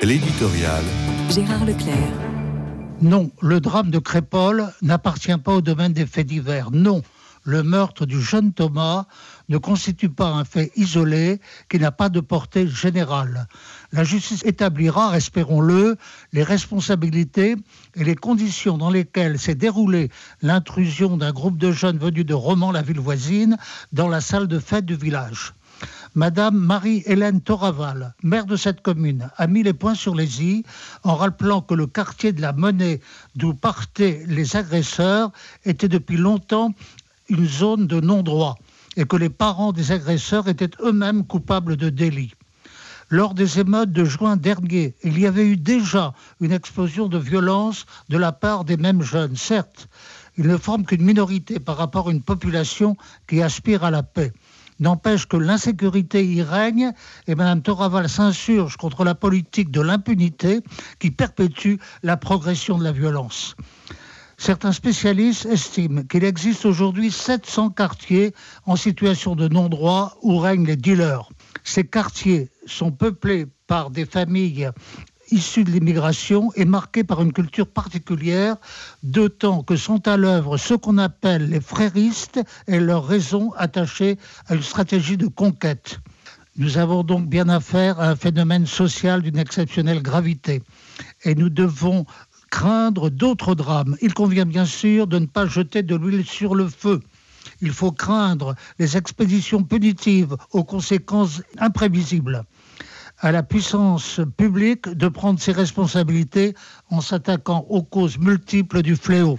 L'éditorial. Gérard Leclerc. Non, le drame de Crépole n'appartient pas au domaine des faits divers. Non, le meurtre du jeune Thomas ne constitue pas un fait isolé qui n'a pas de portée générale. La justice établira, espérons-le, les responsabilités et les conditions dans lesquelles s'est déroulée l'intrusion d'un groupe de jeunes venus de Romans, la ville voisine, dans la salle de fête du village. Madame Marie-Hélène Toraval, maire de cette commune, a mis les points sur les i en rappelant que le quartier de la Monnaie d'où partaient les agresseurs était depuis longtemps une zone de non-droit et que les parents des agresseurs étaient eux-mêmes coupables de délits. Lors des émeutes de juin dernier, il y avait eu déjà une explosion de violence de la part des mêmes jeunes. Certes, ils ne forment qu'une minorité par rapport à une population qui aspire à la paix. N'empêche que l'insécurité y règne et Mme Toraval s'insurge contre la politique de l'impunité qui perpétue la progression de la violence. Certains spécialistes estiment qu'il existe aujourd'hui 700 quartiers en situation de non-droit où règnent les dealers. Ces quartiers sont peuplés par des familles issus de l'immigration est marqué par une culture particulière, d'autant que sont à l'œuvre ce qu'on appelle les fréristes et leurs raisons attachées à une stratégie de conquête. Nous avons donc bien affaire à un phénomène social d'une exceptionnelle gravité et nous devons craindre d'autres drames. Il convient bien sûr de ne pas jeter de l'huile sur le feu. Il faut craindre les expéditions punitives aux conséquences imprévisibles à la puissance publique de prendre ses responsabilités en s'attaquant aux causes multiples du fléau.